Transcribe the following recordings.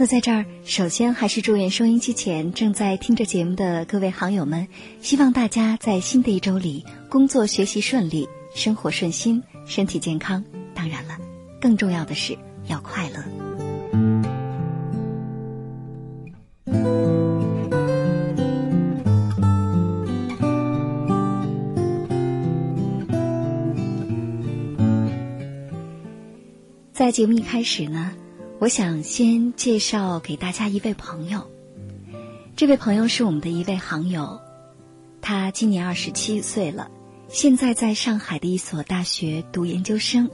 那在这儿，首先还是祝愿收音机前正在听着节目的各位好友们，希望大家在新的一周里工作学习顺利，生活顺心，身体健康。当然了，更重要的是要快乐。在节目一开始呢。我想先介绍给大家一位朋友，这位朋友是我们的一位行友，他今年二十七岁了，现在在上海的一所大学读研究生，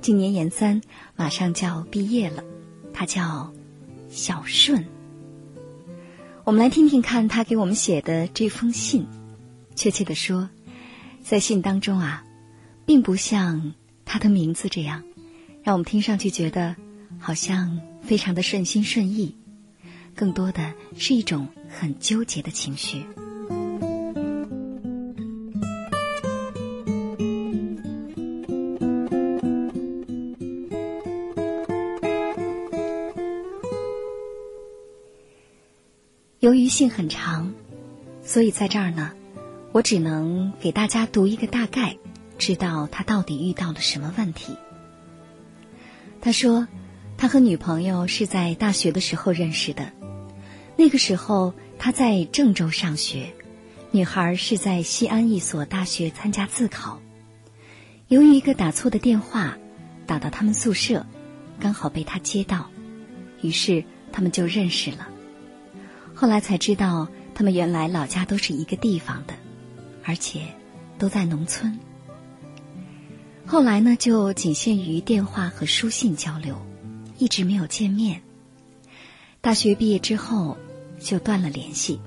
今年研三，马上就要毕业了。他叫小顺。我们来听听看他给我们写的这封信。确切的说，在信当中啊，并不像他的名字这样，让我们听上去觉得。好像非常的顺心顺意，更多的是一种很纠结的情绪。由于信很长，所以在这儿呢，我只能给大家读一个大概，知道他到底遇到了什么问题。他说。他和女朋友是在大学的时候认识的，那个时候他在郑州上学，女孩是在西安一所大学参加自考。由于一个打错的电话打到他们宿舍，刚好被他接到，于是他们就认识了。后来才知道，他们原来老家都是一个地方的，而且都在农村。后来呢，就仅限于电话和书信交流。一直没有见面。大学毕业之后就断了联系。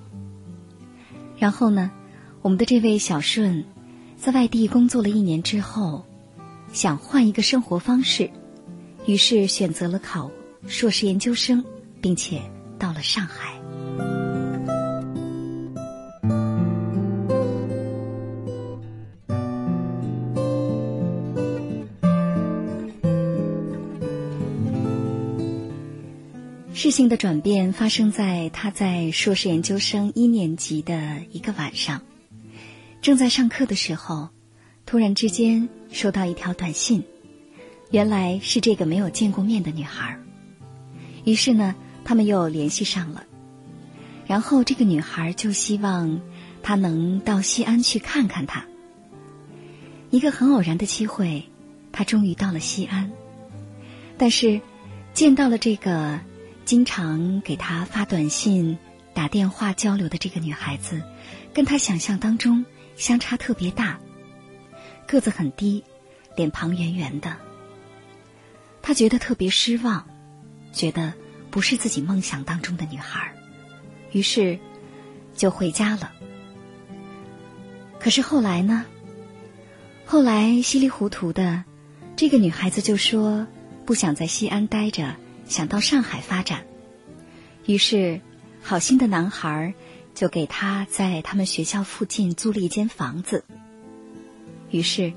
然后呢，我们的这位小顺，在外地工作了一年之后，想换一个生活方式，于是选择了考硕士研究生，并且到了上海。事情的转变发生在他在硕士研究生一年级的一个晚上，正在上课的时候，突然之间收到一条短信，原来是这个没有见过面的女孩。于是呢，他们又联系上了，然后这个女孩就希望他能到西安去看看她。一个很偶然的机会，他终于到了西安，但是见到了这个。经常给他发短信、打电话交流的这个女孩子，跟他想象当中相差特别大。个子很低，脸庞圆圆的。他觉得特别失望，觉得不是自己梦想当中的女孩，于是就回家了。可是后来呢？后来稀里糊涂的，这个女孩子就说不想在西安待着。想到上海发展，于是好心的男孩就给他在他们学校附近租了一间房子。于是，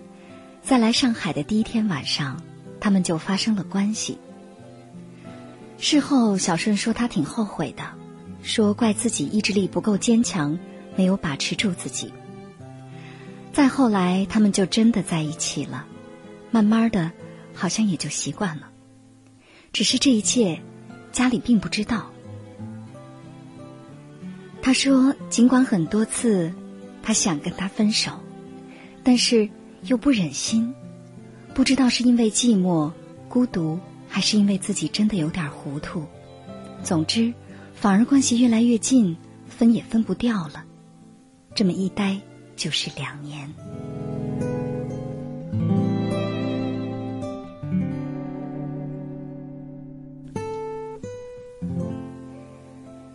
在来上海的第一天晚上，他们就发生了关系。事后，小顺说他挺后悔的，说怪自己意志力不够坚强，没有把持住自己。再后来，他们就真的在一起了，慢慢的，好像也就习惯了。只是这一切，家里并不知道。他说，尽管很多次，他想跟他分手，但是又不忍心，不知道是因为寂寞、孤独，还是因为自己真的有点糊涂。总之，反而关系越来越近，分也分不掉了。这么一待就是两年。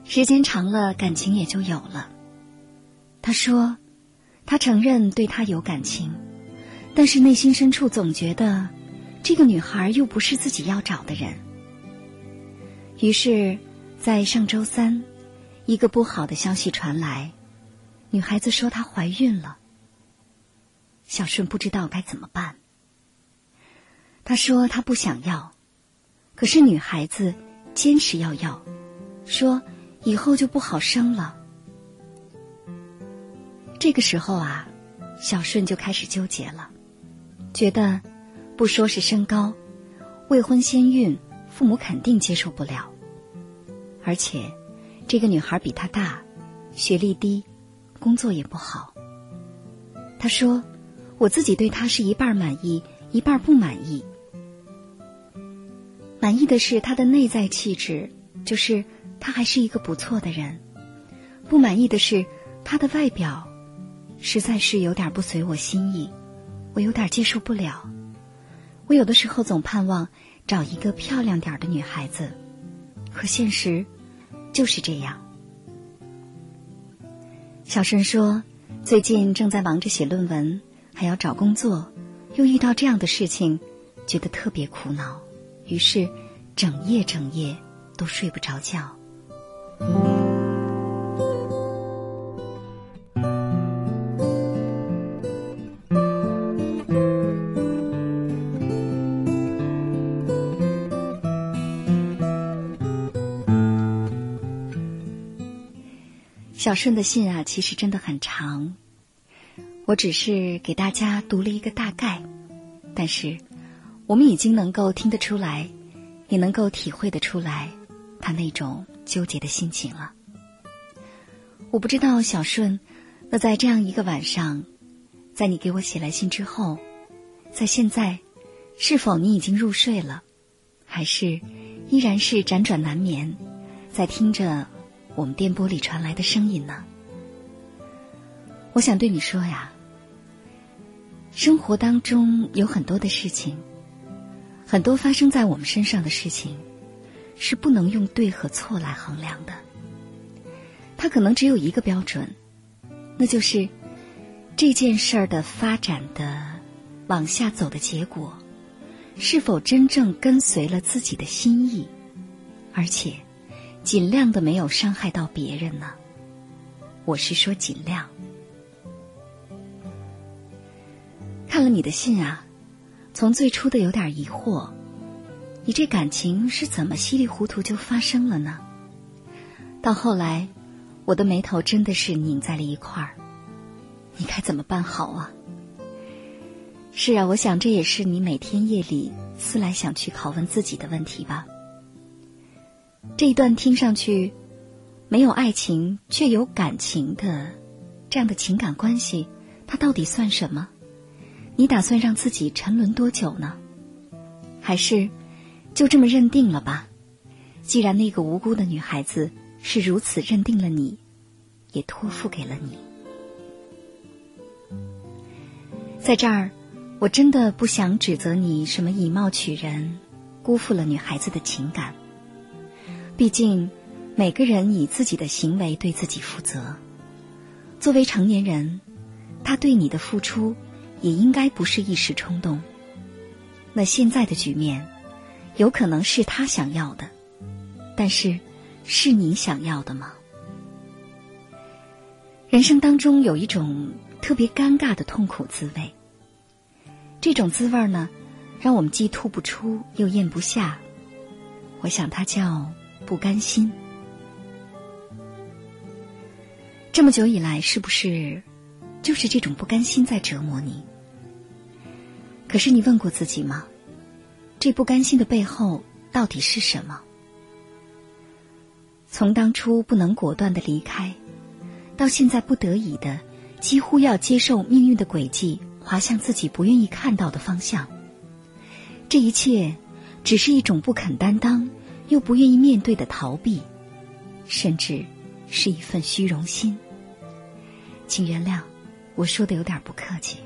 时间长了，感情也就有了。他说，他承认对他有感情，但是内心深处总觉得这个女孩又不是自己要找的人。于是，在上周三，一个不好的消息传来，女孩子说她怀孕了。小顺不知道该怎么办。他说他不想要，可是女孩子坚持要要，说。以后就不好生了。这个时候啊，小顺就开始纠结了，觉得不说是身高，未婚先孕，父母肯定接受不了。而且，这个女孩比他大，学历低，工作也不好。他说：“我自己对她是一半满意，一半不满意。满意的是她的内在气质，就是。”他还是一个不错的人，不满意的是他的外表，实在是有点不随我心意，我有点接受不了。我有的时候总盼望找一个漂亮点的女孩子，可现实就是这样。小顺说，最近正在忙着写论文，还要找工作，又遇到这样的事情，觉得特别苦恼，于是整夜整夜都睡不着觉。小顺的信啊，其实真的很长，我只是给大家读了一个大概，但是我们已经能够听得出来，也能够体会得出来，他那种。纠结的心情了。我不知道小顺，那在这样一个晚上，在你给我写来信之后，在现在，是否你已经入睡了，还是依然是辗转难眠，在听着我们电波里传来的声音呢？我想对你说呀，生活当中有很多的事情，很多发生在我们身上的事情。是不能用对和错来衡量的，它可能只有一个标准，那就是这件事儿的发展的往下走的结果，是否真正跟随了自己的心意，而且尽量的没有伤害到别人呢？我是说尽量。看了你的信啊，从最初的有点疑惑。你这感情是怎么稀里糊涂就发生了呢？到后来，我的眉头真的是拧在了一块儿。你该怎么办好啊？是啊，我想这也是你每天夜里思来想去拷问自己的问题吧。这一段听上去没有爱情却有感情的这样的情感关系，它到底算什么？你打算让自己沉沦多久呢？还是？就这么认定了吧，既然那个无辜的女孩子是如此认定了你，也托付给了你。在这儿，我真的不想指责你什么以貌取人，辜负了女孩子的情感。毕竟，每个人以自己的行为对自己负责。作为成年人，他对你的付出也应该不是一时冲动。那现在的局面。有可能是他想要的，但是是你想要的吗？人生当中有一种特别尴尬的痛苦滋味，这种滋味呢，让我们既吐不出又咽不下。我想它叫不甘心。这么久以来，是不是就是这种不甘心在折磨你？可是你问过自己吗？这不甘心的背后到底是什么？从当初不能果断的离开，到现在不得已的几乎要接受命运的轨迹，滑向自己不愿意看到的方向，这一切只是一种不肯担当又不愿意面对的逃避，甚至是一份虚荣心。请原谅，我说的有点不客气。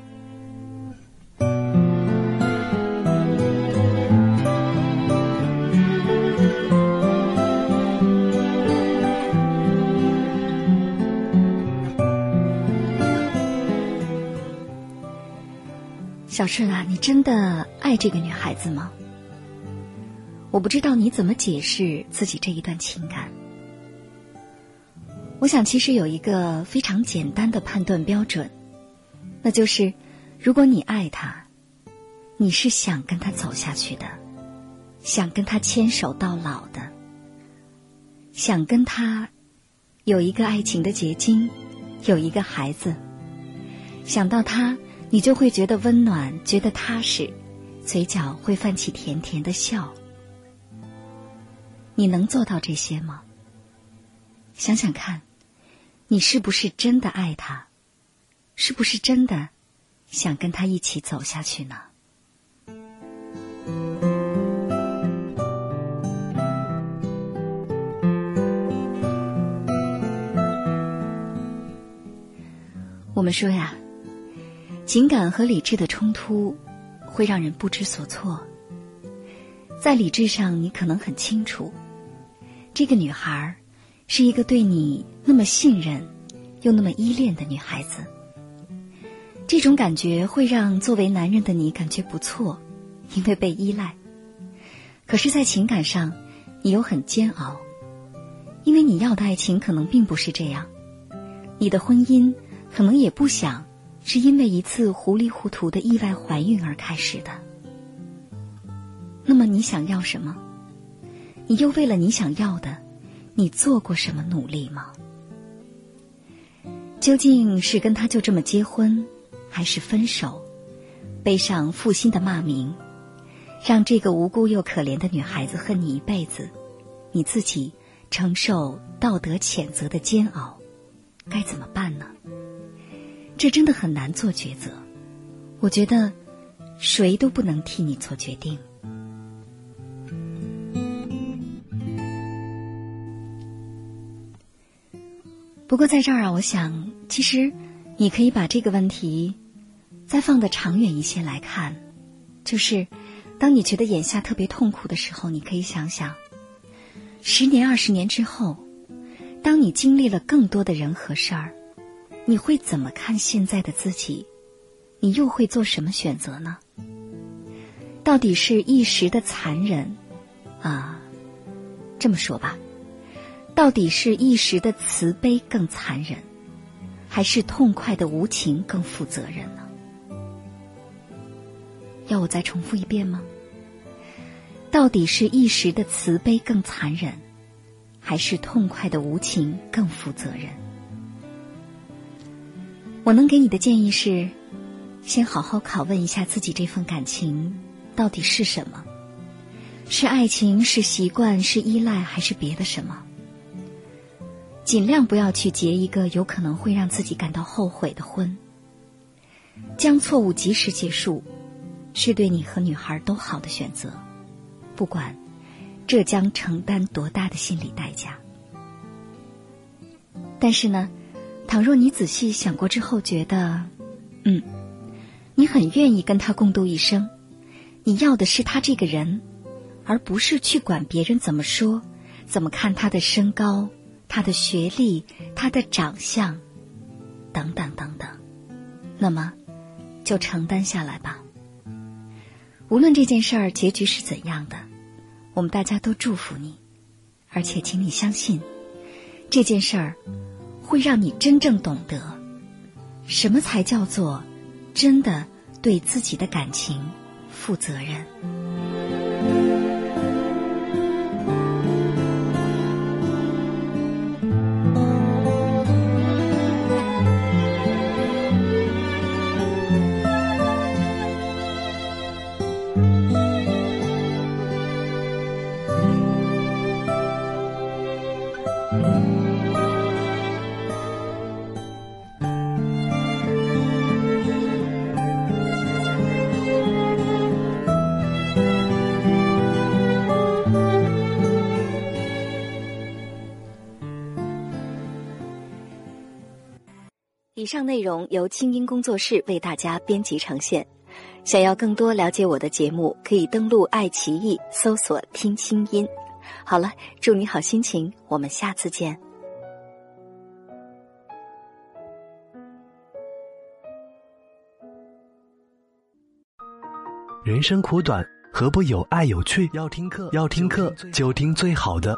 小顺啊，你真的爱这个女孩子吗？我不知道你怎么解释自己这一段情感。我想，其实有一个非常简单的判断标准，那就是：如果你爱他，你是想跟他走下去的，想跟他牵手到老的，想跟他有一个爱情的结晶，有一个孩子。想到他，你就会觉得温暖，觉得踏实，嘴角会泛起甜甜的笑。你能做到这些吗？想想看，你是不是真的爱他？是不是真的想跟他一起走下去呢？我们说呀，情感和理智的冲突会让人不知所措。在理智上，你可能很清楚。这个女孩是一个对你那么信任又那么依恋的女孩子，这种感觉会让作为男人的你感觉不错，因为被依赖。可是，在情感上，你又很煎熬，因为你要的爱情可能并不是这样，你的婚姻可能也不想是因为一次糊里糊涂的意外怀孕而开始的。那么，你想要什么？你又为了你想要的，你做过什么努力吗？究竟是跟他就这么结婚，还是分手，背上负心的骂名，让这个无辜又可怜的女孩子恨你一辈子，你自己承受道德谴责的煎熬，该怎么办呢？这真的很难做抉择。我觉得，谁都不能替你做决定。不过在这儿啊，我想，其实你可以把这个问题再放的长远一些来看，就是当你觉得眼下特别痛苦的时候，你可以想想，十年、二十年之后，当你经历了更多的人和事儿，你会怎么看现在的自己？你又会做什么选择呢？到底是一时的残忍啊？这么说吧。到底是一时的慈悲更残忍，还是痛快的无情更负责任呢？要我再重复一遍吗？到底是一时的慈悲更残忍，还是痛快的无情更负责任？我能给你的建议是：先好好拷问一下自己，这份感情到底是什么？是爱情？是习惯？是依赖？还是别的什么？尽量不要去结一个有可能会让自己感到后悔的婚。将错误及时结束，是对你和女孩都好的选择，不管这将承担多大的心理代价。但是呢，倘若你仔细想过之后觉得，嗯，你很愿意跟他共度一生，你要的是他这个人，而不是去管别人怎么说、怎么看他的身高。他的学历，他的长相，等等等等，那么就承担下来吧。无论这件事儿结局是怎样的，我们大家都祝福你，而且请你相信，这件事儿会让你真正懂得什么才叫做真的对自己的感情负责任。以上内容由清音工作室为大家编辑呈现。想要更多了解我的节目，可以登录爱奇艺搜索“听清音”。好了，祝你好心情，我们下次见。人生苦短，何不有爱有趣？要听课，要听课就听最好的。